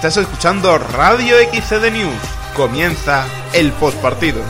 Estás escuchando Radio XCD News. Comienza el postpartido.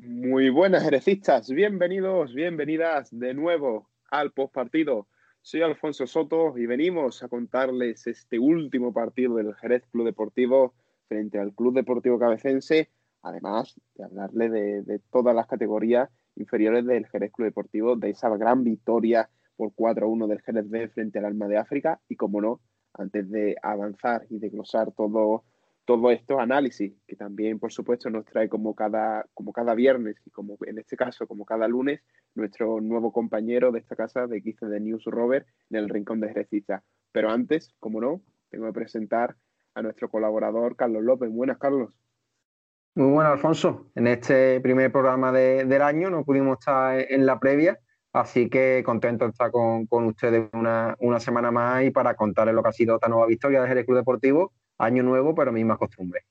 Muy buenas jerecistas, bienvenidos, bienvenidas de nuevo al postpartido. Soy Alfonso Soto y venimos a contarles este último partido del Jerez Club Deportivo frente al Club Deportivo Cabecense, además de hablarle de, de todas las categorías inferiores del Jerez Club Deportivo, de esa gran victoria por 4-1 del Jerez B frente al Alma de África y, como no, antes de avanzar y de glosar todo, todo estos análisis, que también, por supuesto, nos trae como cada, como cada viernes y como en este caso, como cada lunes, nuestro nuevo compañero de esta casa de XC de News Robert en el Rincón de Jerezista. Pero antes, como no, tengo que presentar a nuestro colaborador Carlos López. Buenas, Carlos. Muy bueno, Alfonso. En este primer programa de, del año no pudimos estar en la previa, así que contento de estar con, con ustedes una, una, semana más y para contarles lo que ha sido esta nueva victoria de Jerez Club Deportivo. Año nuevo, pero mismas costumbres.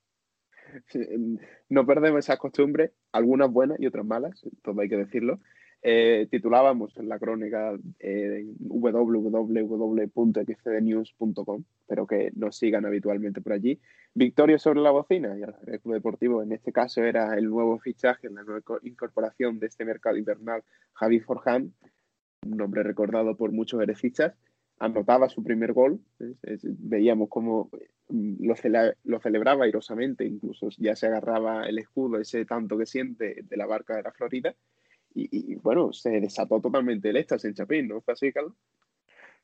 No perdemos esas costumbres, algunas buenas y otras malas, todo hay que decirlo. Eh, titulábamos en la crónica eh, www.xcdnews.com, pero que nos sigan habitualmente por allí. Victoria sobre la bocina, y el Club Deportivo en este caso era el nuevo fichaje, la nueva incorporación de este mercado invernal, Javi Forján, un nombre recordado por muchos herecistas, anotaba su primer gol, veíamos cómo lo, cele lo, celebraba airosamente, incluso ya se agarraba el escudo, ese tanto que siente de la barca de la Florida, y, bueno, se desató totalmente el éxtasis en Chapín, ¿no? ¿Fue así, Carlos?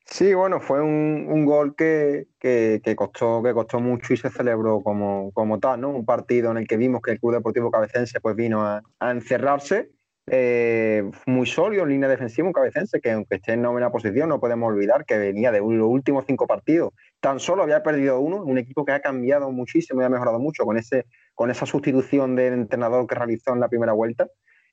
Sí, bueno, fue un, un gol que, que, que, costó, que costó mucho y se celebró como, como tal, ¿no? Un partido en el que vimos que el Club Deportivo Cabecense pues vino a, a encerrarse, eh, muy sólido en línea defensiva, un cabecense que aunque esté en novena posición, no podemos olvidar que venía de los últimos cinco partidos, tan solo había perdido uno, un equipo que ha cambiado muchísimo y ha mejorado mucho con, ese, con esa sustitución del entrenador que realizó en la primera vuelta.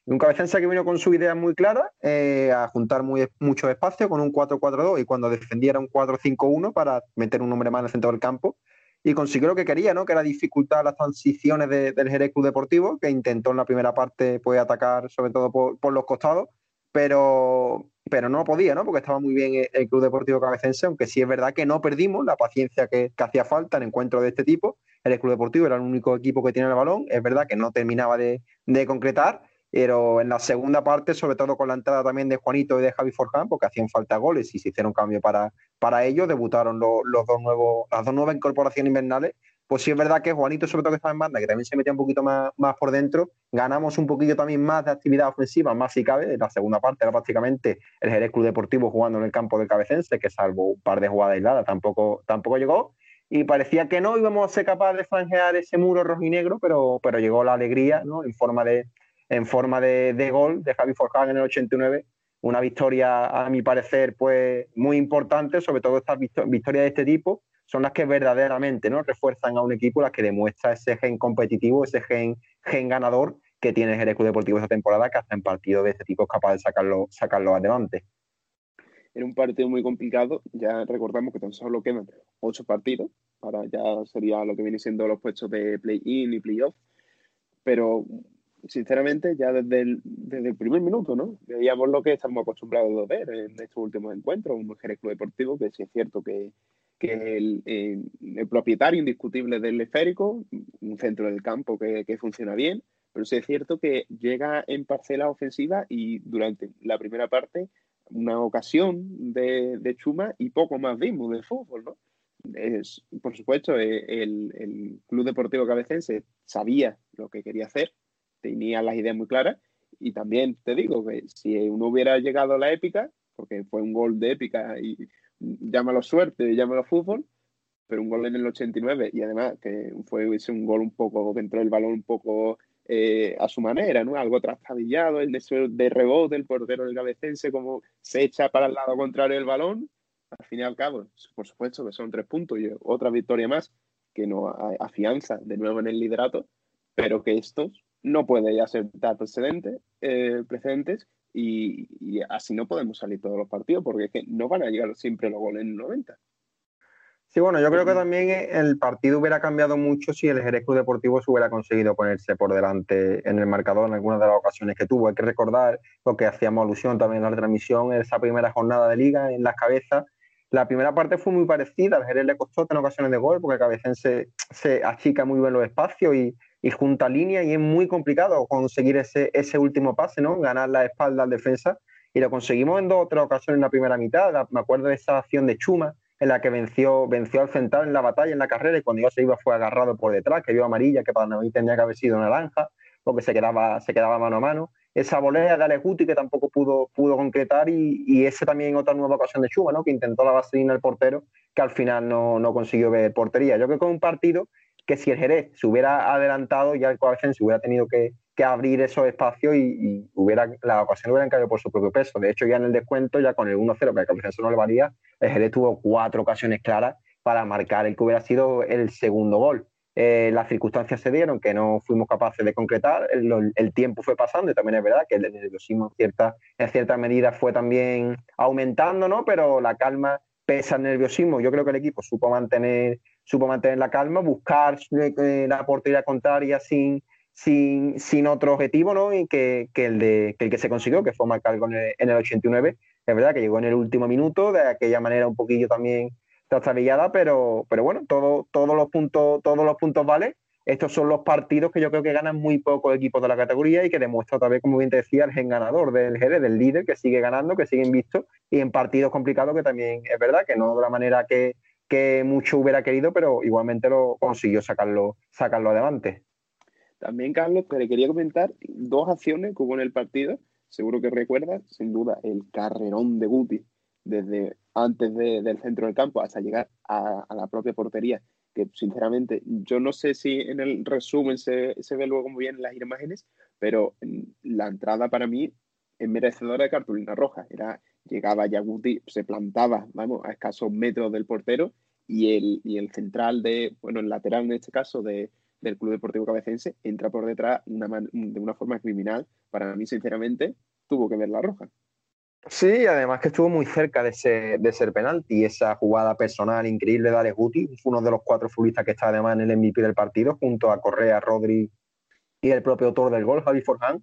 Un cabecense que vino con su idea muy clara, eh, a juntar muy, mucho espacio con un 4-4-2 y cuando defendiera un 4-5-1 para meter un hombre más en el centro del campo. Y consiguió lo que quería, ¿no? que era dificultar las transiciones de, del Jerez Club Deportivo, que intentó en la primera parte pues, atacar sobre todo por, por los costados, pero, pero no podía, ¿no? porque estaba muy bien el, el, Club Deportivo Cabecense, aunque sí es verdad que no perdimos la paciencia que, que hacía falta en encuentros de este tipo. El Club Deportivo era el único equipo que tiene el balón, es verdad que no terminaba de, de concretar, pero en la segunda parte, sobre todo con la entrada también de Juanito y de Javi Forján, porque hacían falta goles y se hicieron cambio para, para ellos, debutaron los, los dos nuevos, las dos nuevas incorporaciones invernales. Pues sí es verdad que Juanito, sobre todo que estaba en banda, que también se metía un poquito más, más por dentro, ganamos un poquito también más de actividad ofensiva, más si cabe. En la segunda parte era prácticamente el Jerez Club Deportivo jugando en el campo del Cabecense, que salvo un par de jugadas aisladas tampoco, tampoco llegó. Y parecía que no íbamos a ser capaces de franjear ese muro rojinegro, pero, pero llegó la alegría ¿no? en forma de, en forma de, de, gol de Javi Forján en el 89. Una victoria, a mi parecer, pues muy importante, sobre todo estas victorias de este tipo, son las que verdaderamente ¿no? refuerzan a un equipo, las que demuestra ese gen competitivo, ese gen, gen ganador que tiene el Jerez Club Deportivo esta temporada, que hasta en partidos de este tipo es capaz de sacarlo, sacarlo adelante. Era un partido muy complicado, ya recordamos que tan solo quedan ocho partidos, para ya sería lo que viene siendo los puestos de play-in y play-off, pero sinceramente, ya desde el, desde el primer minuto, ¿no? Veíamos lo que estamos acostumbrados a ver en estos últimos encuentros, un Jerez Club Deportivo, que sí es cierto que, que el, el, el, propietario indiscutible del esférico, un centro del campo que, que, funciona bien, pero sí es cierto que llega en parcela ofensiva y durante la primera parte una ocasión de, de Chuma y poco más vimos de fútbol, ¿no? Es, por supuesto, el, el Club Deportivo Cabecense sabía lo que quería hacer, tenía las ideas muy claras. Y también te digo que si uno hubiera llegado a la épica, porque fue un gol de épica y llámalo suerte, llámalo fútbol, pero un gol en el 89 y además que fue un gol un poco, que entró el balón un poco eh, a su manera, ¿no? Algo trastabillado, el de, rebote, el portero del cabecense como se echa para el lado contrario del balón. Al fin y al cabo, por supuesto que son tres puntos y otra victoria más que nos afianza de nuevo en el liderato, pero que estos no puede aceptar precedentes, eh, precedentes y, y, así no podemos salir todos los partidos porque es que no van a llegar siempre los goles en el 90. Sí, bueno, yo creo que también el partido hubiera cambiado mucho si el Jerez Club Deportivo se hubiera conseguido ponerse por delante en el marcador en algunas de las ocasiones que tuvo. Hay que recordar lo que hacíamos alusión también en la transmisión, esa primera jornada de liga en las cabezas, La primera parte fue muy parecida, al Jerez le costó tener ocasiones de gol porque el Cabecense se achica muy bien los espacios y, y junta línea y es muy complicado conseguir ese, ese último pase, ¿no? Ganar la espalda al defensa y lo conseguimos en dos o tres ocasiones en la primera mitad. Me acuerdo de esa acción de Chuma en la que venció, venció al central en la batalla, en la carrera, y cuando yo se iba fue agarrado por detrás, que vio amarilla, que para mí tenía que haber sido naranja, porque se quedaba, se quedaba mano a mano. Esa volea de Alex Guti que tampoco pudo, pudo concretar, y, y ese también otra nueva ocasión de Chuma, ¿no? que intentó la vaselina al portero, que al final no, no consiguió ver portería. Yo creo que es un partido que si el Jerez se hubiera adelantado, ya el se hubiera tenido que, abrir esos espacios y, hubiera, la ocasión hubiera caído por su propio peso. De hecho, ya en el descuento, ya con el 1-0, para que el no le valía, el Jerez tuvo cuatro ocasiones claras para marcar el que hubiera sido el segundo gol. Eh, las circunstancias se dieron que no fuimos capaces de concretar, el, tiempo fue pasando y también es verdad que el nerviosismo en cierta, en cierta medida fue también aumentando, ¿no? pero la calma pesa el nerviosismo. Yo creo que el equipo supo mantener supo mantener la calma, buscar eh, la portería contraria sin, sin, sin otro objetivo, ¿no? Y que, que, el de, que el que se consiguió, que fue marcar el, en el 89. Es verdad que llegó en el último minuto, de aquella manera un poquillo también trastabillada, pero, pero bueno, todo, todos, los puntos, todos los puntos valen. Estos son los partidos que yo creo que ganan muy pocos equipos de la categoría y que demuestra otra vez, como bien te decía, el gen ganador del GD, del líder, que sigue ganando, que sigue invisto, y en partidos complicados que también es verdad que no de la manera que, que mucho hubiera querido, pero igualmente lo consiguió sacarlo, sacarlo adelante. También, Carlos, te quería comentar dos acciones que hubo en el partido. Seguro que recuerdas, sin duda, el carrerón de Guti desde antes del centro del campo hasta llegar a, la propia portería, que sinceramente yo no sé si en el resumen se, ve luego muy bien las imágenes, pero la entrada para mí es merecedora de cartulina roja. Era llegaba Yaguti, se plantaba, vamos, a escasos metros del portero y el, y el central de, bueno, el lateral en este caso de, del Club Deportivo Cabecense entra por detrás de una forma criminal. Para mí, sinceramente, tuvo que ver la roja. Sí, además que estuvo muy cerca de ser, de ser penalti. Esa jugada personal increíble de Alex Guti, uno de los cuatro futbolistas que está además en el MVP del partido, junto a Correa, Rodri y el propio autor del gol, Javi Forján.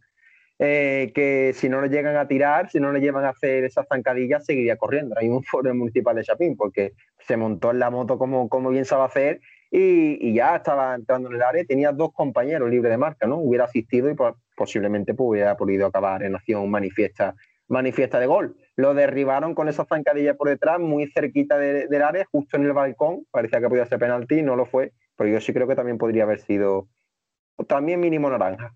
Eh, que si no le llegan a tirar, si no le llevan a hacer esas zancadillas, seguiría corriendo. Hay un foro municipal de Chapín, porque se montó en la moto como, como bien sabe hacer y, ya estaba entrando en el área. Tenía dos compañeros libres de marca, ¿no? Hubiera asistido y posiblemente pues, hubiera podido acabar en acción manifiesta, manifiesta de gol. Lo derribaron con esa zancadilla por detrás, muy cerquita del área, justo en el balcón. Parecía que podía ser penalti, no lo fue, pero yo sí creo que también podría haber sido también mínimo naranja.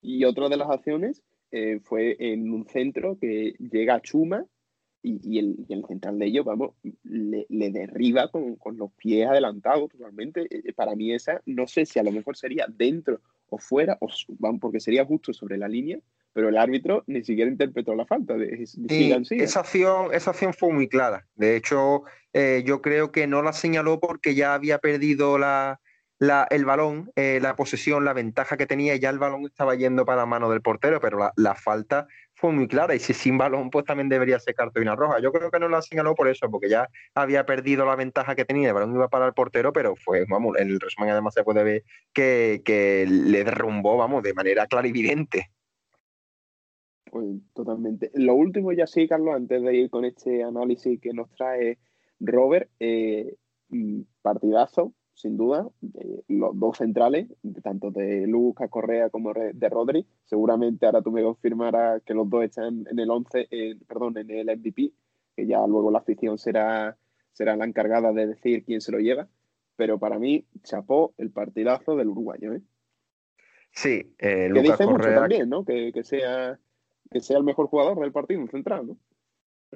Y otra de las acciones eh, fue en un centro que llega a Chuma y, el, central de ellos, vamos, le, derriba con, los pies adelantados totalmente. Eh, para mí esa, no sé si a lo mejor sería dentro o fuera, o, porque sería justo sobre la línea, pero el árbitro ni siquiera interpretó la falta. De, esa, acción, esa acción fue muy clara. De hecho, eh, yo creo que no la señaló porque ya había perdido la, el balón, eh, la posesión, la ventaja que tenía, ya el balón estaba yendo para la mano del portero, pero la, falta fue muy clara y si sin balón pues también debería ser cartulina roja. Yo creo que no la señaló por eso, porque ya había perdido la ventaja que tenía, el balón iba para el portero, pero fue, vamos, en el resumen además se puede ver que, le derrumbó, vamos, de manera clarividente. Pues totalmente. Lo último ya sí, Carlos, antes de ir con este análisis que nos trae Robert, eh, mm, partidazo, sin duda, los dos centrales, tanto de Lucas Correa como de Rodri. Seguramente ahora tú me confirmarás que los dos están en el 11, perdón, en el MVP, que ya luego la afición será, será la encargada de decir quién se lo lleva. Pero para mí, chapó el partidazo del uruguayo. ¿eh? Sí, eh, Lucas Correa. también, ¿no? Que, que, sea, que sea el mejor jugador del partido central, ¿no?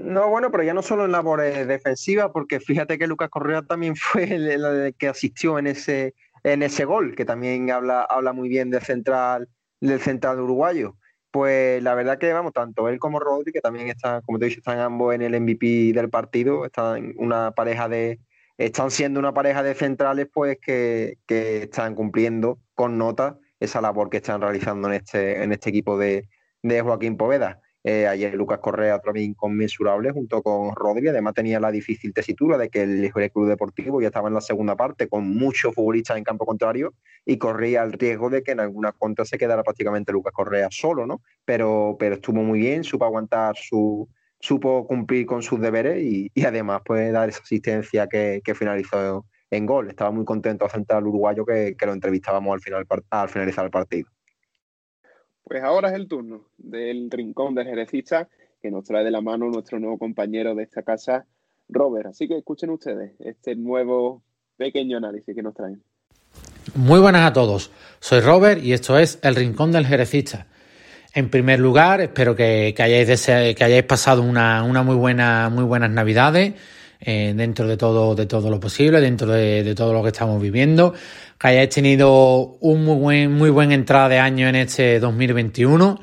No, bueno, pero ya no solo en labores defensivas, porque fíjate que Lucas Correa también fue el, que asistió en ese, en ese gol, que también habla, habla muy bien del central, del central uruguayo. Pues la verdad que, vamos, tanto él como Rodri, que también están, como te dicho, están ambos en el MVP del partido, están una pareja de, están siendo una pareja de centrales, pues que, que están cumpliendo con nota esa labor que están realizando en este, en este equipo de, de Joaquín Poveda. Eh, ayer Lucas Correa también inconmensurable junto con Rodri. Además tenía la difícil tesitura de que el Club Deportivo ya estaba en la segunda parte con muchos futbolistas en campo contrario y corría el riesgo de que en alguna contra se quedara prácticamente Lucas Correa solo, ¿no? Pero, pero estuvo muy bien, supo aguantar su, supo cumplir con sus deberes y, además pues dar esa asistencia que, finalizó en gol. Estaba muy contento de central uruguayo que, lo entrevistábamos al, final, al finalizar el partido. Pues ahora es el turno del rincón del jerecista que nos trae de la mano nuestro nuevo compañero de esta casa, Robert. Así que escuchen ustedes este nuevo pequeño análisis que nos traen. Muy buenas a todos. Soy Robert y esto es El Rincón del Jerecista. En primer lugar, espero que, hayáis, que hayáis pasado una, muy, buena, muy buenas navidades eh, dentro de todo, de todo lo posible, dentro de, todo lo que estamos viviendo, que hayáis tenido un muy buen, muy buen entrada de año en este 2021,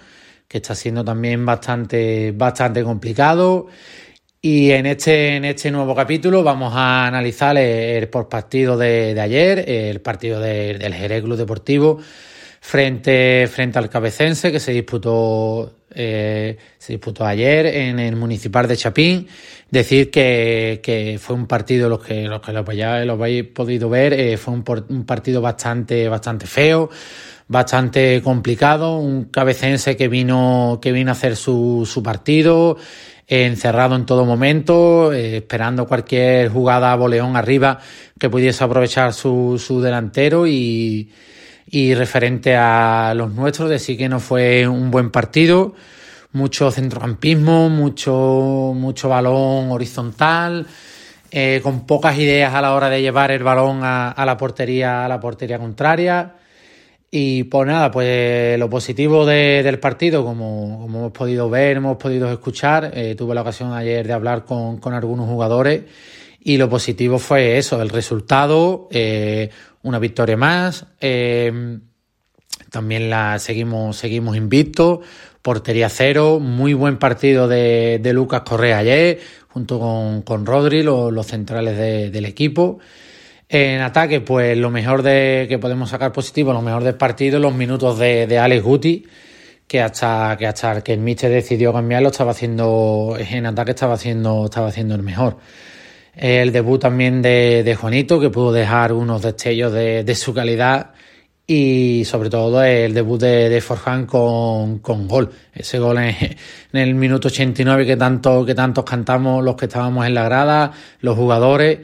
que está siendo también bastante, bastante complicado. Y en este, en este nuevo capítulo vamos a analizar el, por partido de, ayer, el partido del Jerez Club Deportivo frente, frente al Cabecense que se disputó, eh, se disputó ayer en el Municipal de Chapín. Decir que, fue un partido, los que, los que lo, habéis podido ver, eh, fue un, un, partido bastante, bastante feo, bastante complicado, un Cabecense que vino, que vino a hacer su, su partido, encerrado en todo momento, eh, esperando cualquier jugada a boleón arriba que pudiese aprovechar su, su delantero y, y referente a los nuestros, decir que no fue un buen partido, mucho centrocampismo, mucho, mucho balón horizontal, eh, con pocas ideas a la hora de llevar el balón a, la portería, a la portería contraria. Y pues nada, pues lo positivo del partido, como, hemos podido ver, hemos podido escuchar, eh, tuve la ocasión ayer de hablar con, con algunos jugadores y lo positivo fue eso, el resultado, eh, una victoria más. Eh, también la seguimos, seguimos invictos. Portería cero, muy buen partido de, Lucas Correa ayer, junto con, con Rodri, los, centrales del equipo. En ataque, pues lo mejor de que podemos sacar positivo, lo mejor del partido, los minutos de, de Alex Guti, que hasta que hasta que el decidió cambiarlo, estaba haciendo, en ataque estaba haciendo, estaba haciendo el mejor el debut también de, Juanito, que pudo dejar unos destellos de, su calidad y sobre todo el debut de, Forjan con, gol. Ese gol en, el minuto 89 que tanto que tantos cantamos los que estábamos en la grada, los jugadores.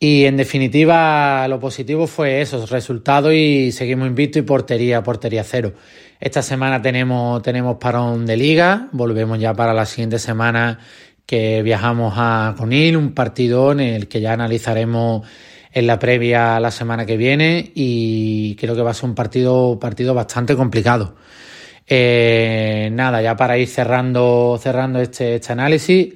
Y en definitiva, lo positivo fue eso, resultado y seguimos invictos y portería, portería cero. Esta semana tenemos, tenemos parón de liga, volvemos ya para la siguiente semana que viajamos a Conil, un partido en el que ya analizaremos en la previa la semana que viene y creo que va a ser un partido, partido bastante complicado. Eh, nada, ya para ir cerrando, cerrando este, este análisis,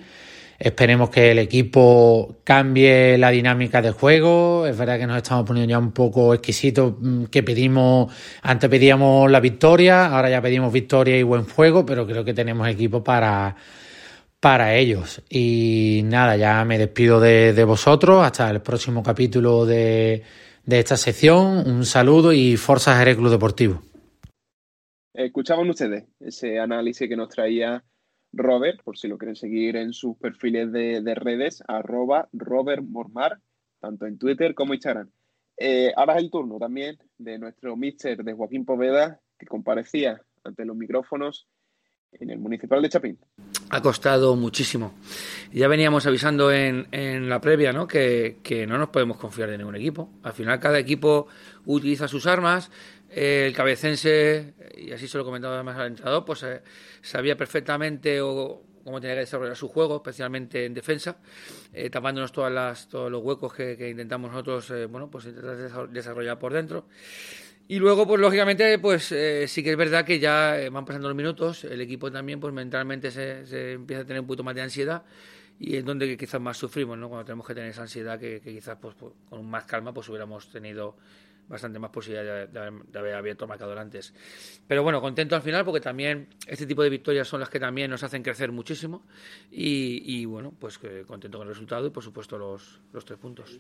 esperemos que el equipo cambie la dinámica de juego. Es verdad que nos estamos poniendo ya un poco exquisitos, mm, que pedimos, antes pedíamos la victoria, ahora ya pedimos victoria y buen juego, pero creo que tenemos equipo para para ellos. Y nada, ya me despido de, vosotros hasta el próximo capítulo de, esta sección. Un saludo y Forza Jerez Deportivo. Escuchaban ustedes ese análisis que nos traía Robert, por si lo quieren seguir en sus perfiles de, redes, arroba Robert Mormar, tanto en Twitter como Instagram. Eh, ahora es el turno también de nuestro mister de Joaquín Poveda, que comparecía ante los micrófonos en el municipal de Chapín. Ha costado muchísimo. Ya veníamos avisando en, la previa ¿no? Que, no nos podemos confiar de ningún equipo. Al final cada equipo utiliza sus armas. el cabecense, y así se lo comentaba además al entrenador, pues eh, sabía perfectamente cómo tenía que desarrollar su juego, especialmente en defensa, eh, tapándonos todas las, todos los huecos que, intentamos nosotros eh, bueno, pues intentar desarrollar por dentro. Y luego, pues lógicamente, pues eh, sí que es verdad que ya eh, van pasando los minutos, el equipo también, pues mentalmente se, empieza a tener un poquito más de ansiedad y es donde quizás más sufrimos, ¿no? Cuando tenemos que tener esa ansiedad que, quizás pues, pues, con más calma pues hubiéramos tenido bastante más posibilidad de, haber abierto el marcador antes. Pero bueno, contento al final porque también este tipo de victorias son las que también nos hacen crecer muchísimo y, bueno, pues contento con el resultado y por supuesto los, tres puntos.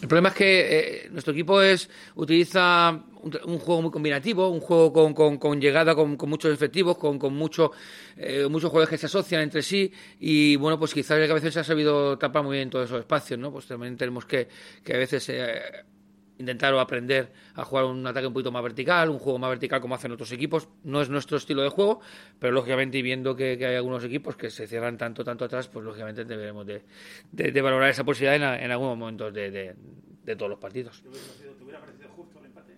El problema es que eh, nuestro equipo es utiliza un, juego muy combinativo, un juego con, llegada, con, muchos efectivos, con, con mucho, eh, muchos jugadores que se asocian entre sí y bueno, pues quizás a veces se ha sabido tapar muy bien todos esos espacios, ¿no? Pues también tenemos que, que a veces... Eh, intentar o aprender a jugar un ataque un poquito más vertical, un juego más vertical como hacen otros equipos. No es nuestro estilo de juego, pero lógicamente, y viendo que, hay algunos equipos que se cierran tanto, tanto atrás, pues lógicamente debemos de, de, valorar esa posibilidad en, en algunos momentos de, de, todos los partidos. ¿Te hubiera parecido justo el empate?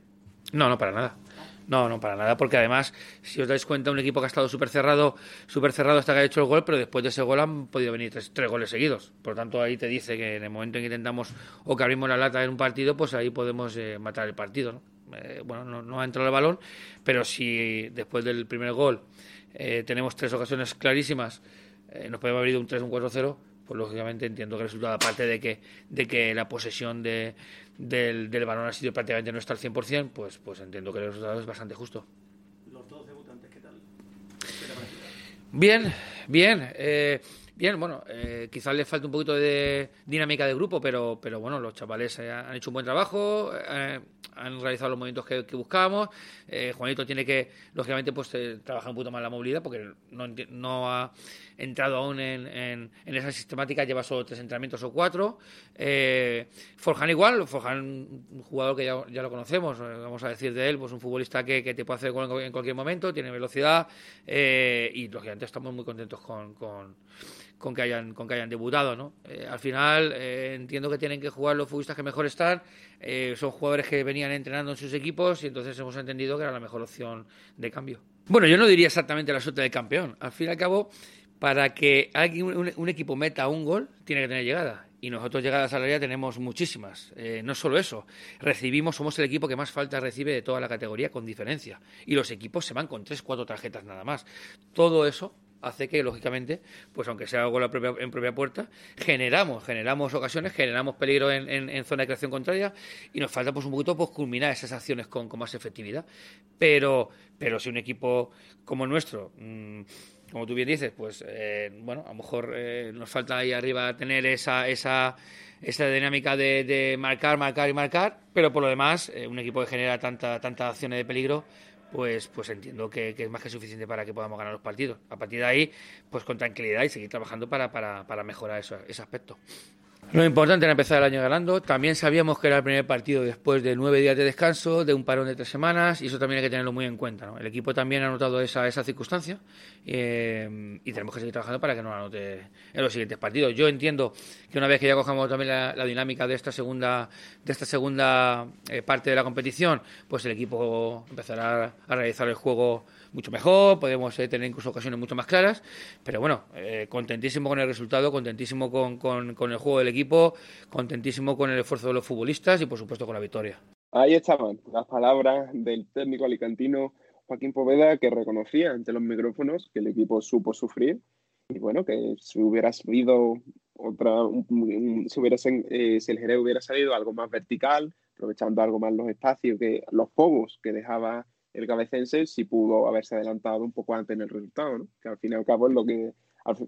No, no, para nada. No, no, para nada, porque además, si os dais cuenta, un equipo que ha estado súper cerrado, súper cerrado hasta que ha hecho el gol, pero después de ese gol han podido venir tres, goles seguidos. Por tanto, ahí te dice que en el momento en que intentamos o que abrimos la lata en un partido, pues ahí podemos eh, matar el partido, ¿no? Eh, bueno, no, ha entrado el balón, pero si después del primer gol eh, tenemos tres ocasiones clarísimas, nos podemos haber ido un 3 un 4-0, pues lógicamente entiendo que el resultado, aparte de que, de que la posesión de, del, del balón ha sido prácticamente no está al 100%, pues, pues entiendo que el resultado es bastante justo. Los dos debutantes, ¿qué tal? Bien, bien. Eh, bien, bueno, eh, quizás le falta un poquito de dinámica de grupo, pero, pero bueno, los chavales eh, han hecho un buen trabajo. Eh, han realizado los movimientos que, buscábamos. Eh, Juanito tiene que, lógicamente, pues trabajar un poquito más la movilidad porque no, ha entrado aún en, esa sistemática, lleva solo tres entrenamientos o cuatro. Forjan igual, Forjan un jugador que ya, ya, lo conocemos, vamos a decir de él, pues un futbolista que, que te puede hacer gol en cualquier momento, tiene velocidad y lógicamente estamos muy contentos con, con con que hayan con que hayan debutado no eh, al final eh, entiendo que tienen que jugar los futbolistas que mejor están eh, son jugadores que venían entrenando en sus equipos y entonces hemos entendido que era la mejor opción de cambio bueno yo no diría exactamente la suerte del campeón al fin y al cabo para que alguien, un, equipo meta un gol tiene que tener llegada y nosotros llegadas al área tenemos muchísimas. no solo eso, recibimos, somos el equipo que más falta recibe de toda la categoría con diferencia. Y los equipos se van con tres, cuatro tarjetas nada más. Todo eso hace que, lógicamente, pues aunque sea algo en propia puerta, generamos, generamos ocasiones, generamos peligro en, zona de creación contraria y nos falta pues un poquito pues, culminar esas acciones con, más efectividad. Pero, pero si un equipo como el nuestro, mm, como tú bien dices, pues eh, bueno, a lo mejor eh, nos falta ahí arriba tener esa, esa, esa dinámica de, marcar, marcar y marcar, pero por lo demás, eh, un equipo que genera tanta, tantas acciones de peligro, pues, pues entiendo que, es más que suficiente para que podamos ganar los partidos. A partir de ahí, pues con tranquilidad y seguir trabajando para, para, para mejorar ese aspecto. Lo importante era empezar el año ganando. También sabíamos que era el primer partido después de nueve días de descanso, de un parón de tres semanas, y eso también hay que tenerlo muy en cuenta. El equipo también ha notado esa, esa circunstancia eh, y tenemos que seguir trabajando para que no la note en los siguientes partidos. Yo entiendo que una vez que ya cojamos también la, dinámica de esta segunda, de esta segunda eh, parte de la competición, pues el equipo empezará a realizar el juego mucho mejor, podemos eh, tener incluso ocasiones mucho más claras, pero bueno, eh, contentísimo con el resultado, contentísimo con, con, el juego del equipo, contentísimo con el esfuerzo de los futbolistas y por supuesto con la victoria. Ahí estaban las palabras del técnico alicantino Joaquín Poveda que reconocía ante los micrófonos que el equipo supo sufrir y bueno, que si hubiera salido otra, si, hubiera, eh, si el Jerez hubiera salido algo más vertical, aprovechando algo más los espacios, que los pobos que dejaba el cabecense sí pudo haberse adelantado un poco antes en el resultado, que al fin y al cabo es lo que,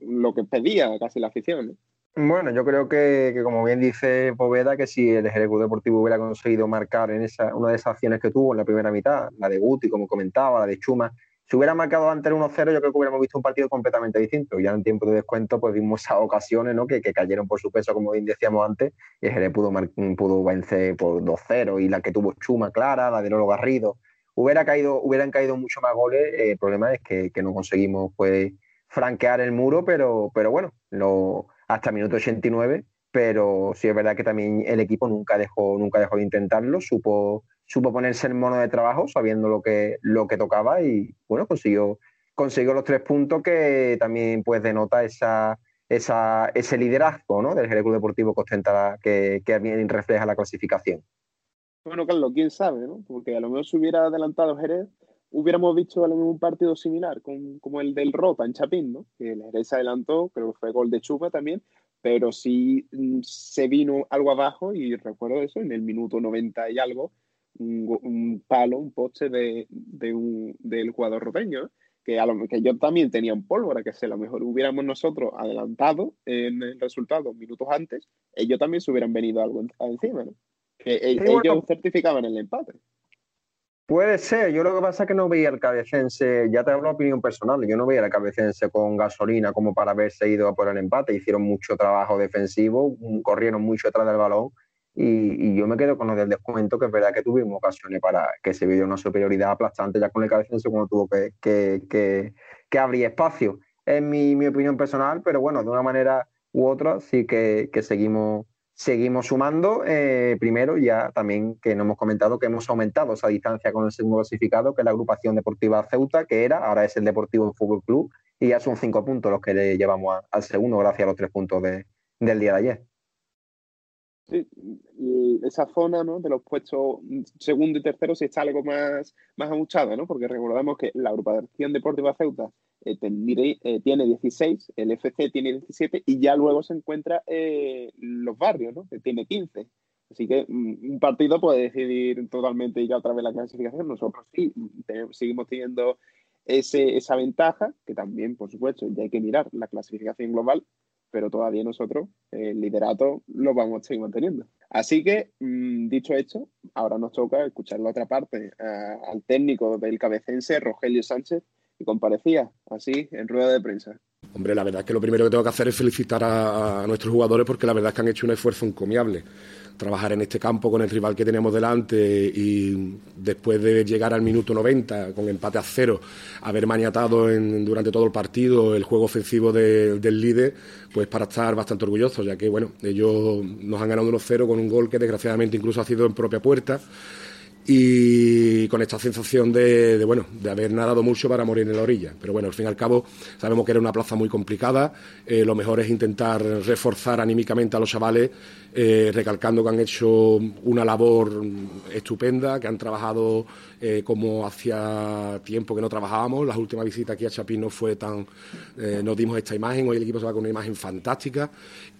lo que pedía casi la afición. Bueno, yo creo que, como bien dice Poveda, que si el Ejecutivo Deportivo hubiera conseguido marcar en esa, una de esas acciones que tuvo en la primera mitad, la de Guti, como comentaba, la de Chuma, si hubiera marcado antes el 1-0, yo creo que hubiéramos visto un partido completamente distinto. Ya en tiempo de descuento, pues vimos esas ocasiones ¿no? que, cayeron por su peso, como bien decíamos antes, y el Jerez pudo, pudo vencer por 2-0, y la que tuvo Chuma clara, la de Lolo Garrido, hubiera caído, hubieran caído mucho más goles. Eh, el problema es que, no conseguimos pues, franquear el muro, pero, pero bueno, lo, hasta el minuto 89. Pero sí es verdad que también el equipo nunca dejó, nunca dejó de intentarlo, supo, supo ponerse en mono de trabajo, sabiendo lo que, lo que tocaba, y bueno, consiguió, consiguió los tres puntos que también pues denota esa, esa, ese liderazgo ¿no? del Jerez Club Deportivo que ostenta, que, que refleja la clasificación. Bueno, Carlos, quién sabe, ¿no? Porque a lo mejor si hubiera adelantado Jerez, hubiéramos visto a lo mejor un partido similar, con, como el del Rota en Chapín, ¿no? Que el Jerez se adelantó, creo que fue gol de Chupa también, pero sí mm, se vino algo abajo y recuerdo eso, en el minuto 90 y algo, un, palo, un poste de, de un, del jugador roteño, que, a lo, que yo también tenía un pólvora, que si a lo mejor hubiéramos nosotros adelantado en el resultado minutos antes, ellos también se hubieran venido algo encima, ¿no? Que ellos certificaban el empate. Puede ser, yo lo que pasa es que no veía el cabecense, ya te hablo de opinión personal, yo no veía el cabecense con gasolina como para haberse ido a por el empate, hicieron mucho trabajo defensivo, corrieron mucho detrás del balón Y, yo me quedo con lo del descuento, que es verdad que tuvimos ocasiones para que se vio una superioridad aplastante ya con el cabecense cuando tuvo que, que, que, abrir espacio. Es mi, mi, opinión personal, pero bueno, de una manera u otra sí que, seguimos, seguimos sumando. Eh, primero, ya también que no hemos comentado que hemos aumentado esa distancia con el segundo clasificado, que es la agrupación deportiva Ceuta, que era, ahora es el Deportivo Fútbol Club, y ya son cinco puntos los que le llevamos al segundo gracias a los tres puntos del día de ayer. Sí, esa zona ¿no? de los puestos segundo y tercero sí está algo más, más ¿no? porque recordamos que la agrupación deportiva Ceuta eh, eh, tiene 16, el FC tiene 17 y ya luego se encuentra eh, los barrios, ¿no? que tiene 15. Así que mm, un partido puede decidir totalmente ya otra vez la clasificación. Nosotros sí, seguimos teniendo esa ventaja, que también, por supuesto, ya hay que mirar la clasificación global, pero todavía nosotros el liderato lo vamos a seguir manteniendo. Así que, mm, dicho esto, ahora nos toca escuchar la otra parte al técnico del cabecense, Rogelio Sánchez, que comparecía así en rueda de prensa. Hombre, la verdad es que lo primero que tengo que hacer es felicitar a, nuestros jugadores porque la verdad es que han hecho un esfuerzo encomiable trabajar en este campo con el rival que teníamos delante y después de llegar al minuto 90 con empate a cero, haber maniatado durante todo el partido el juego ofensivo del líder, pues para estar bastante orgullosos, ya que bueno, ellos nos han ganado 1-0 con un gol que desgraciadamente incluso ha sido en propia puerta y con esta sensación de, bueno de haber nadado mucho para morir en la orilla. Pero bueno al fin y al cabo sabemos que era una plaza muy complicada. Eh, lo mejor es intentar reforzar anímicamente a los chavales eh, recalcando que han hecho una labor estupenda que han trabajado eh, como hacía tiempo que no trabajábamos. La última visita aquí a Chapín no fue tan nos dimos esta imagen. Hoy el equipo se va con una imagen fantástica.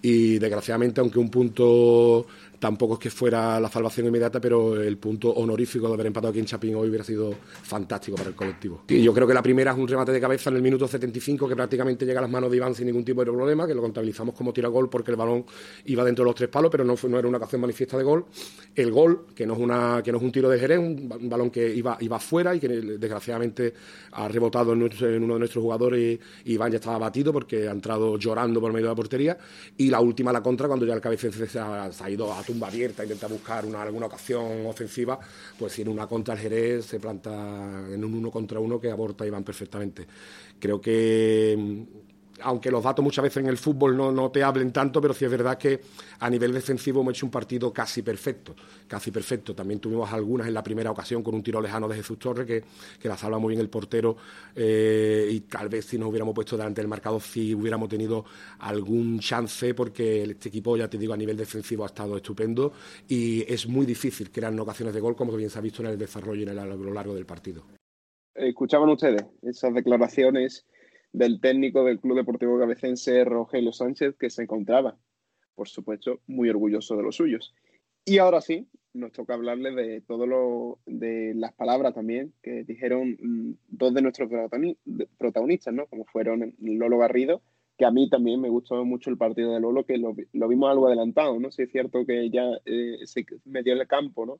Y desgraciadamente aunque un punto tampoco es que fuera la salvación inmediata, pero el punto honorífico de haber empatado aquí en Chapín hoy hubiera sido fantástico para el colectivo. Y yo creo que la primera es un remate de cabeza en el minuto 75 que prácticamente llega a las manos de Iván sin ningún tipo de problema, que lo contabilizamos como tiro a gol porque el balón iba dentro de los tres palos, pero no, era una ocasión manifiesta de gol. El gol, que no es, una, que no es un tiro de Jerez, un, balón que iba, iba fuera y que desgraciadamente ha rebotado en, uno de nuestros jugadores y Iván ya estaba batido porque ha entrado llorando por medio de la portería. Y la última, la contra, cuando ya el cabecero se ha, se ido a tumba abierta, intenta buscar una, alguna ocasión ofensiva, pues en una contra el Jerez se planta en un uno contra uno que aborta y van perfectamente. Creo que aunque los datos muchas veces en el fútbol no, te hablen tanto, pero sí es verdad que a nivel defensivo hemos hecho un partido casi perfecto, casi perfecto. También tuvimos algunas en la primera ocasión con un tiro lejano de Jesús Torres que, que la salva muy bien el portero eh, y tal vez si nos hubiéramos puesto delante del marcado sí hubiéramos tenido algún chance porque este equipo, ya te digo, a nivel defensivo ha estado estupendo y es muy difícil crear ocasiones de gol como bien se ha visto en el desarrollo y en a lo largo del partido. Escuchaban ustedes esas declaraciones del técnico del Club Deportivo Cabecense, Rogelio Sánchez, que se encontraba, por supuesto, muy orgulloso de los suyos. Y ahora sí, nos toca hablarle de todo lo, de las palabras también que dijeron mm, dos de nuestros protagonistas, ¿no? Como fueron Lolo Garrido, que a mí también me gustó mucho el partido de Lolo, que lo, vimos algo adelantado, ¿no? Si es cierto que ya eh, se metió en el campo, ¿no?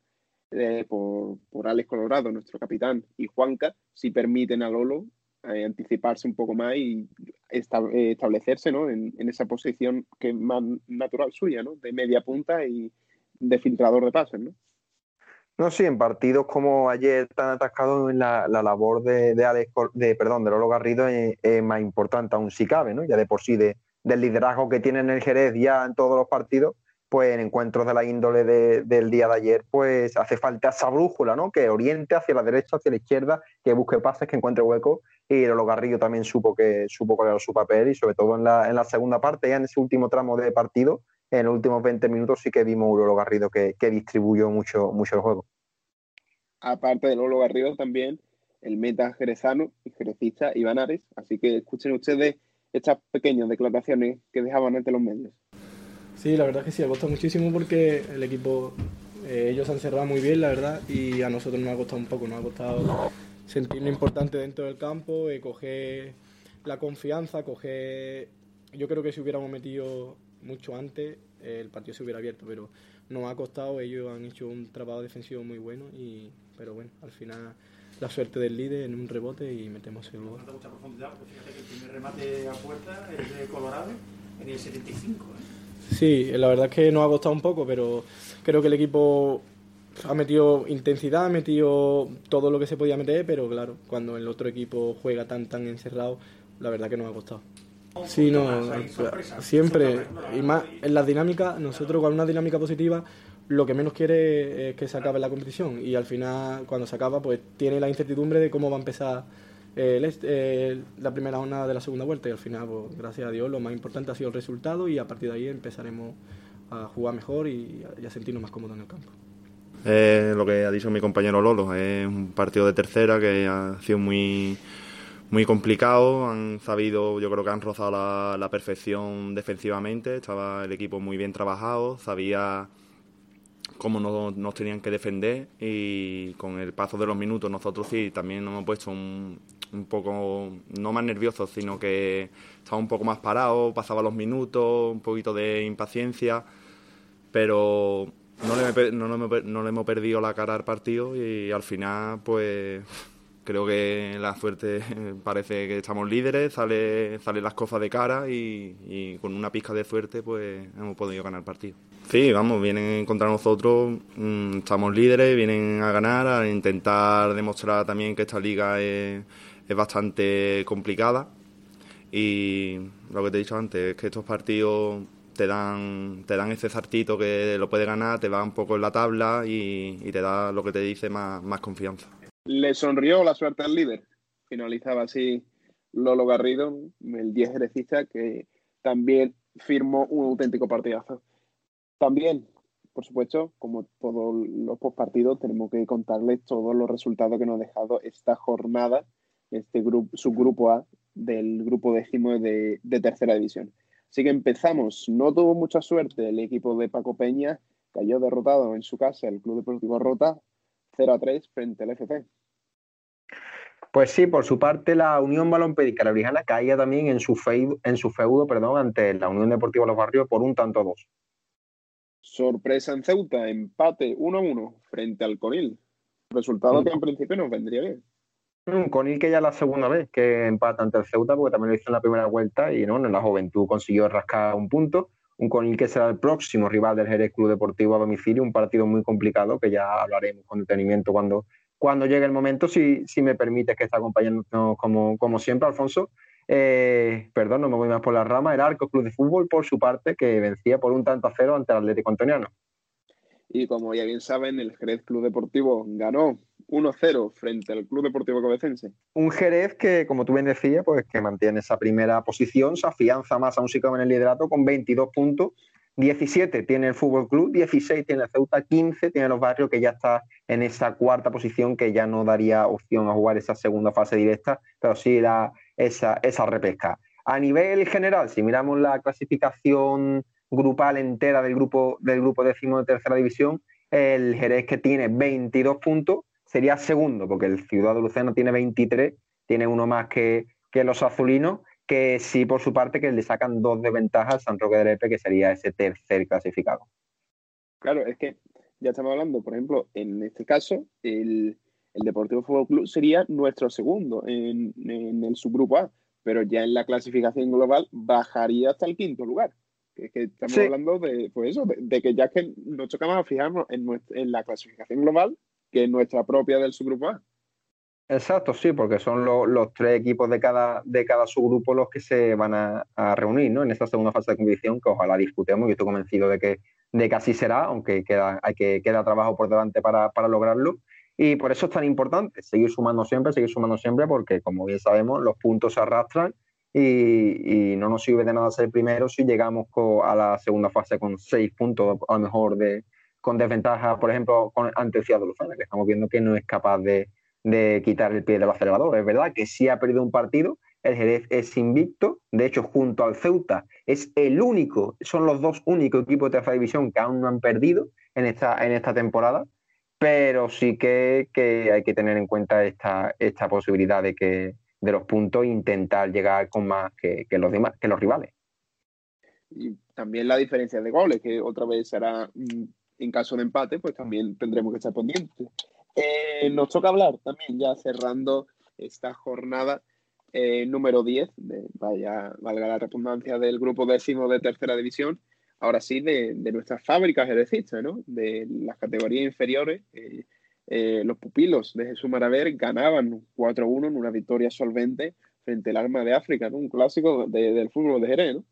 Eh, por, por Alex Colorado, nuestro capitán, y Juanca, si permiten a Lolo eh, anticiparse un poco más y eh, establecerse ¿no? en, esa posición que es más natural suya, ¿no? de media punta y de filtrador de pases. ¿no? No, sí, en partidos como ayer tan atascados en la, labor de, de, de, perdón, de Lolo Garrido es, más importante aún si cabe, ¿no? ya de por sí de, del liderazgo que tiene en el Jerez ya en todos los partidos, pues en encuentros de la índole del día de ayer, pues hace falta esa brújula, ¿no? Que oriente hacia la derecha, hacia la izquierda, que busque pases, que encuentre huecos. Y Lolo Garrillo también supo que supo cuál era su papel y sobre todo en la, en la segunda parte, ya en ese último tramo de partido, en los últimos 20 minutos sí que vimos a Lolo Garrido que, que distribuyó mucho, mucho el juego. Aparte de Lolo Garrido también el meta jerezano y jerecista Iván Ares. Así que escuchen ustedes estas pequeñas declaraciones que dejaban ante los medios. Sí, la verdad es que sí, ha costado muchísimo porque el equipo, eh, ellos han cerrado muy bien, la verdad, y a nosotros nos ha costado un poco, nos ha costado sentirnos importante dentro del campo, eh, coger la confianza, coger... Yo creo que si hubiéramos metido mucho antes, eh, el partido se hubiera abierto, pero nos ha costado, ellos han hecho un trabajo defensivo muy bueno, y, pero bueno, al final la suerte del líder en un rebote y metemos el gol. mucha profundidad, porque fíjate que el primer remate a puerta es de Colorado en el 75, ¿eh? Sí, la verdad es que nos ha costado un poco, pero creo que el equipo ha metido intensidad, ha metido todo lo que se podía meter, pero claro, cuando el otro equipo juega tan tan encerrado, la verdad que nos ha costado. Sí, no, siempre, y más en las dinámicas, nosotros con una dinámica positiva, lo que menos quiere es que se acabe la competición y al final, cuando se acaba, pues tiene la incertidumbre de cómo va a empezar la primera jornada de la segunda vuelta y al final, pues, gracias a Dios, lo más importante ha sido el resultado y a partir de ahí empezaremos a jugar mejor y a, sentirnos más cómodos en el campo. Lo que ha dicho mi compañero Lolo, es un partido de tercera que ha sido muy muy complicado, han sabido, yo creo que han rozado la, la perfección defensivamente, estaba el equipo muy bien trabajado, sabía cómo nos, nos, tenían que defender y con el paso de los minutos nosotros sí también nos hemos puesto un, un poco, no más nerviosos, sino que estaba un poco más parado, pasaba los minutos, un poquito de impaciencia, pero no le, no, le hemos perdido la cara al partido y al final pues creo que la suerte parece que estamos líderes, sale, sale las cosas de cara y, con una pizca de suerte pues hemos podido ganar el partido. Sí, vamos, vienen contra nosotros, mm, estamos líderes, vienen a ganar, a intentar demostrar también que esta liga es es bastante complicada y lo que te he dicho antes es que estos partidos te dan, te dan ese zartito que lo puedes ganar, te va un poco en la tabla y, te da lo que te dice más, más confianza. Le sonrió la suerte al líder. Finalizaba así Lolo Garrido, el 10 jerecista, que también firmó un auténtico partidazo. También, por supuesto, como todos los postpartidos, tenemos que contarles todos los resultados que nos ha dejado esta jornada este grupo, subgrupo A del grupo décimo de, tercera división. Así que empezamos. No tuvo mucha suerte el equipo de Paco Peña, cayó derrotado en su casa el Club Deportivo Rota 0 a 3 frente al FC. Pues sí, por su parte la Unión Balompédica Laurijana caía también en su, feudo, en su feudo perdón, ante la Unión Deportiva Los Barrios por un tanto dos. Sorpresa en Ceuta, empate 1-1 frente al Conil. Resultado que en principio nos vendría bien. Un Conil que ya la segunda vez que empata ante el Ceuta, porque también lo hizo en la primera vuelta y no, en la juventud consiguió rascar un punto. Un Conil que será el próximo rival del Jerez Club Deportivo a domicilio, un partido muy complicado que ya hablaremos con detenimiento cuando, cuando llegue el momento, si, si me permites que está acompañándonos como, como siempre, Alfonso. Eh, perdón, no me voy más por la rama. El Arco Club de Fútbol, por su parte, que vencía por un tanto a cero ante el Atlético Antoniano. Y como ya bien saben, el Jerez Club Deportivo ganó 1-0 frente al Club Deportivo Covecense. Un Jerez que, como tú bien decías, pues que mantiene esa primera posición, se afianza más aún si cabe en el liderato con 22 puntos. 17 tiene el Fútbol Club, 16 tiene el Ceuta, 15 tiene los Barrios, que ya está en esa cuarta posición, que ya no daría opción a jugar esa segunda fase directa, pero sí da esa, esa repesca. A nivel general, si miramos la clasificación grupal entera del grupo, del grupo décimo de tercera división, el Jerez que tiene 22 puntos sería segundo, porque el Ciudad de Lucena tiene 23, tiene uno más que, que los azulinos, que sí por su parte que le sacan dos de ventaja al San Roque del Epe, que sería ese tercer clasificado. Claro, es que ya estamos hablando, por ejemplo, en este caso, el, Deportivo Fútbol Club sería nuestro segundo en, en, el subgrupo A, pero ya en la clasificación global bajaría hasta el quinto lugar. Que, que estamos hablando de, pues eso, de, que ya que nos toca más fijarnos en, en la clasificación global que nuestra propia del subgrupo A. Exacto, sí, porque son los tres equipos de cada, de cada subgrupo los que se van a, reunir ¿no? en esta segunda fase de competición, que ojalá disputemos. Yo estoy convencido de que, de que así será, aunque queda, hay que, queda trabajo por delante para, para lograrlo. Y por eso es tan importante seguir sumando siempre, seguir sumando siempre, porque como bien sabemos, los puntos se arrastran y, no nos sirve de nada ser primero si llegamos a la segunda fase con seis puntos, a lo mejor de, con desventaja, por ejemplo, con, ante Ciudad de Luzana, que estamos viendo que no es capaz de, quitar el pie del acelerador. Es verdad que sí ha perdido un partido, el Jerez es invicto, de hecho, junto al Ceuta, es el único, son los dos únicos equipos de tercera división que aún no han perdido en esta, en esta temporada, pero sí que, hay que tener en cuenta esta, esta posibilidad de que de los puntos e intentar llegar con más que, los demás, que los rivales. Y también la diferencia de goles, que otra vez será en caso de empate, pues también tendremos que estar pendientes. Eh, nos toca hablar también, ya cerrando esta jornada eh, número 10, de, vaya, valga la redundancia, del grupo décimo de tercera división. ahora sí de, nuestras fábricas jerecistas, ¿no? De las categorías inferiores. Eh, eh, los pupilos de Jesús Maraver ganaban 4-1 en una victoria solvente frente al Arma de África, ¿no? Un clásico del fútbol de Jerez, ¿no?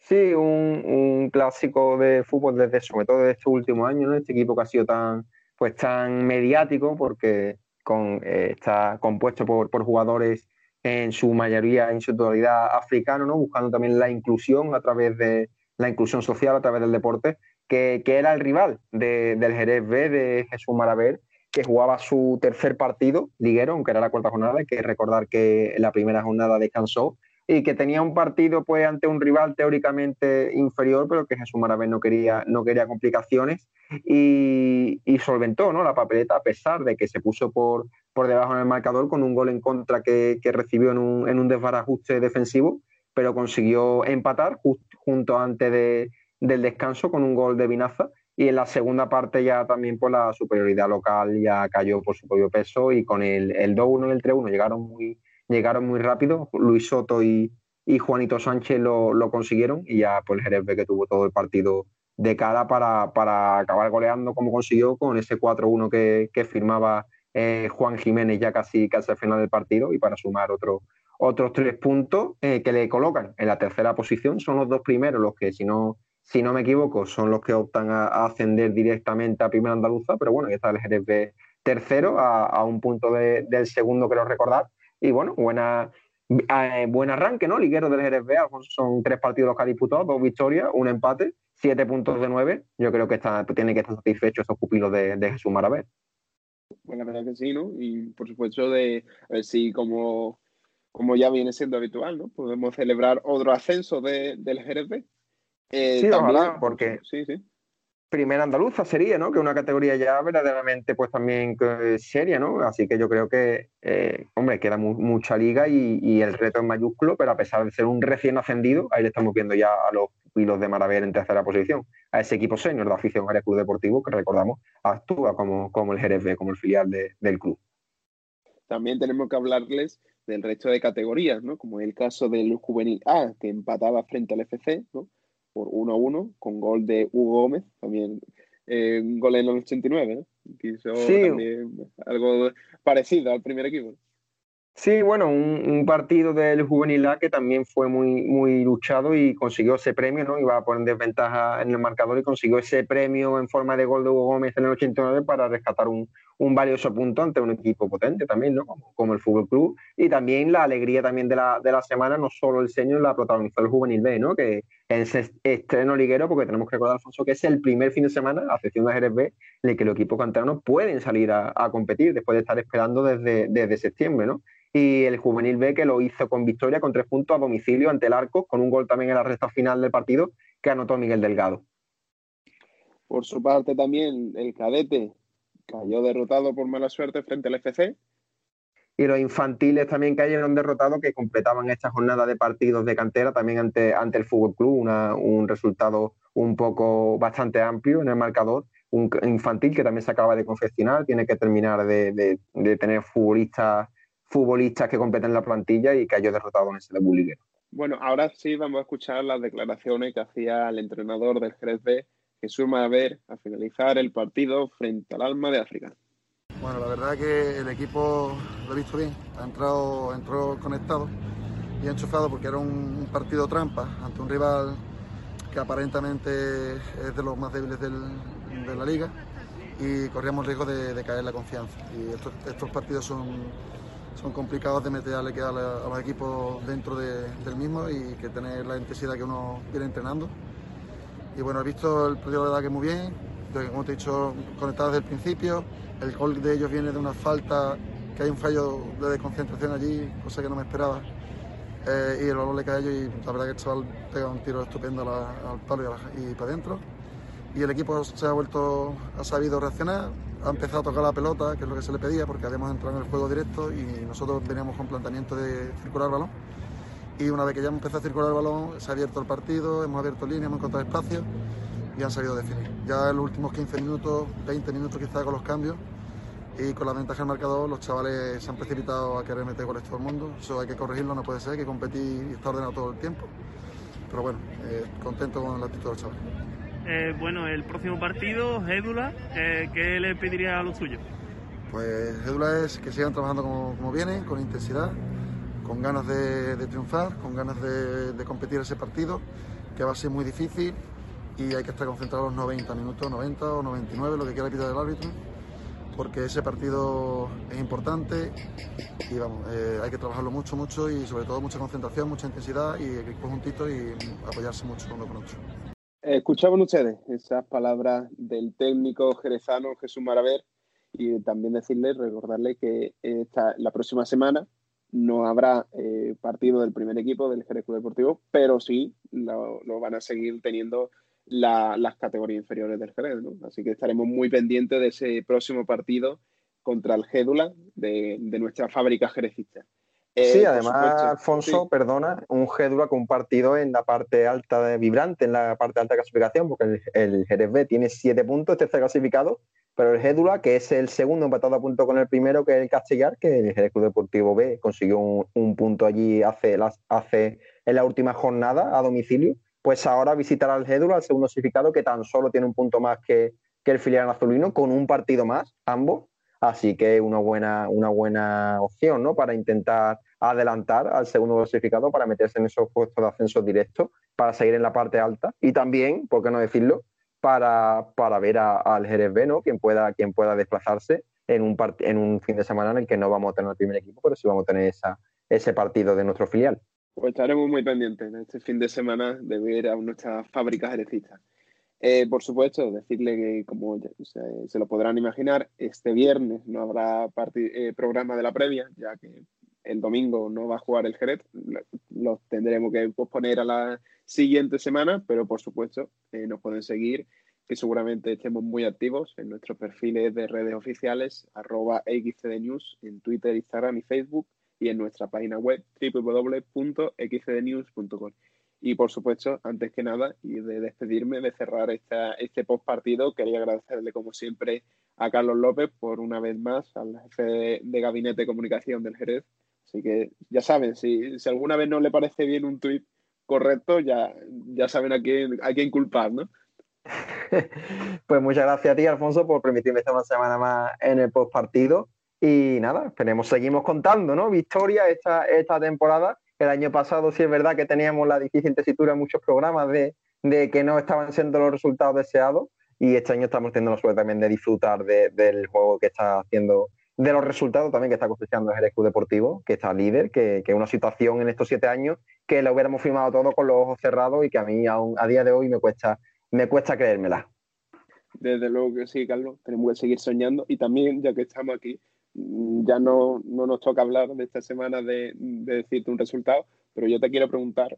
Sí, un, clásico de fútbol desde, sobre todo desde este último año, ¿no? Este equipo que ha sido tan, pues, tan mediático porque con, eh, está compuesto por, por, jugadores en su mayoría, en su totalidad africanos, ¿no? Buscando también la inclusión a través de la inclusión social, a través del deporte, que, era el rival del Jerez B de Jesús Maraver, que jugaba su tercer partido liguero, aunque era la cuarta jornada, hay que recordar que la primera jornada descansó y que tenía un partido pues ante un rival teóricamente inferior, pero que Jesús Maravé no quería, no quería complicaciones y, solventó ¿no? la papeleta a pesar de que se puso por, por debajo en el marcador con un gol en contra que, recibió en un, en un desbarajuste defensivo, pero consiguió empatar junto antes del descanso con un gol de Vinaza y en la segunda parte ya también por la superioridad local ya cayó por su propio peso y con el, el 2-1 y el 3-1 llegaron muy llegaron muy rápido. Luis Soto y, Juanito Sánchez lo, consiguieron y ya pues el Jerez que tuvo todo el partido de cara para, acabar goleando como consiguió con ese 4-1 que, firmaba eh, Juan Jiménez ya casi, casi al final del partido y para sumar otro, otros tres puntos eh, que le colocan en la tercera posición. Son los dos primeros los que, si no, si no me equivoco, son los que optan a, ascender directamente a Primera Andaluza, pero bueno, ya está el Jerez B tercero a, un punto del segundo, creo recordar. Y bueno, buena, eh, buen arranque, ¿no? Liguero del Jerez B, son tres partidos los que ha disputado, dos victorias, un empate, siete puntos de nueve. Yo creo que está, tiene que estar satisfecho esos pupilos de, Jesús Maravé. Pues la verdad que sí, ¿no? Y por supuesto de a ver si como, como ya viene siendo habitual, ¿no? Podemos celebrar otro ascenso de, del Jerez B. Eh, sí, ojalá, porque sí, sí primera andaluza sería, ¿no? Que una categoría ya verdaderamente, pues también seria, ¿no? Así que yo creo que, eh, hombre, queda mucha liga y, el reto es mayúsculo, pero a pesar de ser un recién ascendido, ahí le estamos viendo ya a los pilos de Maraver en tercera posición, a ese equipo senior de afición Jerez Club Deportivo, que recordamos, actúa como, como el Jerez B, como el filial del club. También tenemos que hablarles del resto de categorías, ¿no? Como el caso del Juvenil A, que empataba frente al FC, ¿no? Por 1 a 1 con gol de Hugo Gómez, también eh, un gol en el 89, ¿no? Quiso también algo parecido al primer equipo. Sí, bueno, un, partido del Juvenil A que también fue muy, muy luchado y consiguió ese premio, ¿no? Iba a poner desventaja en el marcador y consiguió ese premio en forma de gol de Hugo Gómez en el 89 para rescatar un, un valioso punto ante un equipo potente también, ¿no? Como, el Fútbol Club. Y también la alegría también de la, de la semana, no solo el señor la protagonizó el Juvenil B, ¿no? Que en ese estreno liguero, porque tenemos que recordar, Alfonso, que es el primer fin de semana, a excepción de Jerez B, en el que los equipos canteranos pueden salir a, competir después de estar esperando desde, desde septiembre, ¿no? y el Juvenil B que lo hizo con victoria con tres puntos a domicilio ante el Arco, con un gol también en la recta final del partido que anotó Miguel Delgado. Por su parte también el cadete cayó derrotado por mala suerte frente al FC. Y los infantiles también cayeron derrotados que completaban esta jornada de partidos de cantera también ante, ante el Fútbol Club, un resultado un poco bastante amplio en el marcador. Un infantil que también se acaba de confeccionar, tiene que terminar de, tener futbolistas, futbolistas que completen la plantilla y cayó derrotado en ese debut liguero. Bueno, ahora sí vamos a escuchar las declaraciones que hacía el entrenador del Jerez B, que suma a ver a finalizar el partido frente al Alma de África. Bueno, la verdad que el equipo lo he visto bien, ha entrado, entró conectado y enchufado porque era un, partido trampa ante un rival que aparentemente es de los más débiles de la liga y corríamos riesgo de, caer la confianza. Y estos, partidos son, complicados de meterle que a, los equipos dentro del mismo y que tener la intensidad que uno viene entrenando. Y bueno, he visto el partido de verdad que muy bien, como te he dicho, conectado desde el principio. El gol de ellos viene de una falta, que hay un fallo de concentración allí, cosa que no me esperaba. Eh, y el balón le cae a ellos y la verdad que el chaval pega un tiro estupendo al palo y, para adentro. Y el equipo se ha vuelto, ha sabido reaccionar, ha empezado a tocar la pelota, que es lo que se le pedía, porque habíamos entrado en el juego directo y nosotros veníamos con planteamiento de circular balón y una vez que ya hemos empezado a circular el balón, se ha abierto el partido, hemos abierto línea, hemos encontrado espacio y han sabido definir. Ya en los últimos 15 minutos, 20 minutos quizá con los cambios y con la ventaja del marcador, los chavales se han precipitado a querer meter goles todo el mundo. Eso hay que corregirlo, no puede ser, hay que competir y estar ordenado todo el tiempo. pero bueno, eh, contento con la actitud del chaval. Eh, bueno, el próximo partido, Gédula, ¿qué le pediría a los suyos? Pues Gédula es que sigan trabajando como, como vienen, con intensidad, con ganas de, triunfar, con ganas de, de, competir ese partido, que va a ser muy difícil y hay que estar concentrado los 90 minutos, 90 o 99, lo que quiera pitar el árbitro, porque ese partido es importante y vamos, eh, hay que trabajarlo mucho, mucho y sobre todo mucha concentración, mucha intensidad y equipo juntito y apoyarse mucho uno con otro. Escuchaban ustedes esas palabras del técnico jerezano Jesús Maraver y también decirles, recordarles que esta, la próxima semana no habrá eh, partido del primer equipo del Jerez Club Deportivo, pero sí lo, van a seguir teniendo las categorías inferiores del Jerez. ¿no? Así que estaremos muy pendientes de ese próximo partido contra el Gédula de, nuestra fábrica jerecista. Eh, sí, además, Alfonso, perdona, un Gédula con un partido en la parte alta de Vibrante, en la parte alta de clasificación, porque el, el Jerez B tiene siete puntos, tercer clasificado, pero el Gédula, que es el segundo empatado a punto con el primero, que es el Castellar, que el Jerez Club Deportivo B consiguió un, punto allí hace, hace en la última jornada a domicilio, pues ahora visitará al Gédula, el segundo clasificado, que tan solo tiene un punto más que, que el filial azulino, con un partido más, ambos. Así que una buena, una buena opción ¿no? para intentar adelantar al segundo clasificado para meterse en esos puestos de ascenso directo, para seguir en la parte alta y también, por qué no decirlo, para, para ver al Jerez B. Quien pueda, quien pueda desplazarse en un, en un fin de semana en el que no vamos a tener el primer equipo, pero sí vamos a tener esa, ese partido de nuestro filial. Pues estaremos muy pendientes en este fin de semana de ver a nuestras fábricas jerecistas. Eh, por supuesto, decirle que, como se, lo podrán imaginar, este viernes no habrá eh, programa de la previa, ya que el domingo no va a jugar el Jerez. Lo tendremos que posponer a la siguiente semana, pero por supuesto eh, nos pueden seguir, que seguramente estemos muy activos en nuestros perfiles de redes oficiales, arroba xcdnews en Twitter, Instagram y Facebook, y en nuestra página web www.xcdnews.com. Y por supuesto, antes que nada, y de despedirme, de cerrar esta, este post partido, quería agradecerle como siempre a Carlos López por una vez más, al jefe de, Gabinete de Comunicación del Jerez. Así que ya saben, si, si alguna vez no le parece bien un tuit correcto, ya, ya saben a quién, a quién culpar, ¿no? pues muchas gracias a ti, Alfonso, por permitirme estar una semana más en el post partido. Y nada, esperemos, seguimos contando, ¿no? Victoria esta, esta temporada. El año pasado sí es verdad que teníamos la difícil tesitura en muchos programas de, que no estaban siendo los resultados deseados. Y este año estamos teniendo la suerte también de disfrutar del juego que está haciendo de los resultados también que está cosechando el Club Deportivo, que está líder, que es una situación en estos siete años que la hubiéramos firmado todo con los ojos cerrados y que a mí aún a día de hoy me cuesta, me cuesta creérmela. Desde luego que sí, Carlos, tenemos que seguir soñando y también, ya que estamos aquí, ya no, no nos toca hablar de esta semana de, decirte un resultado, pero yo te quiero preguntar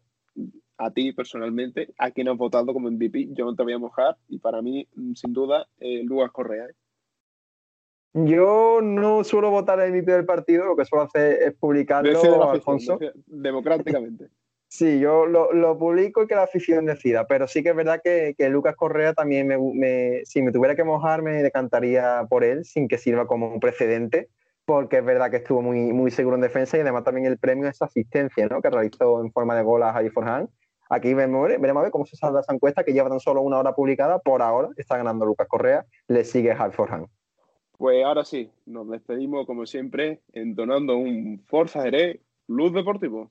a ti personalmente, a quién has votado como MVP, yo no te voy a mojar y para mí, mm, sin duda, eh, Lucas Correa. ¿eh? Yo no suelo votar el MVP del partido, lo que suelo hacer es publicarlo, Alfonso. Democráticamente. Sí, yo lo, publico y que la afición decida, pero sí que es verdad que, Lucas Correa también, me, si me tuviera que mojar, me decantaría por él, sin que sirva como un precedente, porque es verdad que estuvo muy, muy seguro en defensa y además también el premio es asistencia, ¿no? que realizó en forma de gol a Javi Forhan. Aquí veremos, veremos a ver cómo se salda esa encuesta, que lleva tan solo una hora publicada, por ahora está ganando Lucas Correa, le sigue Javi Forhan. Pues ahora sí, nos despedimos como siempre entonando un Forza Jerez Luz Deportivo.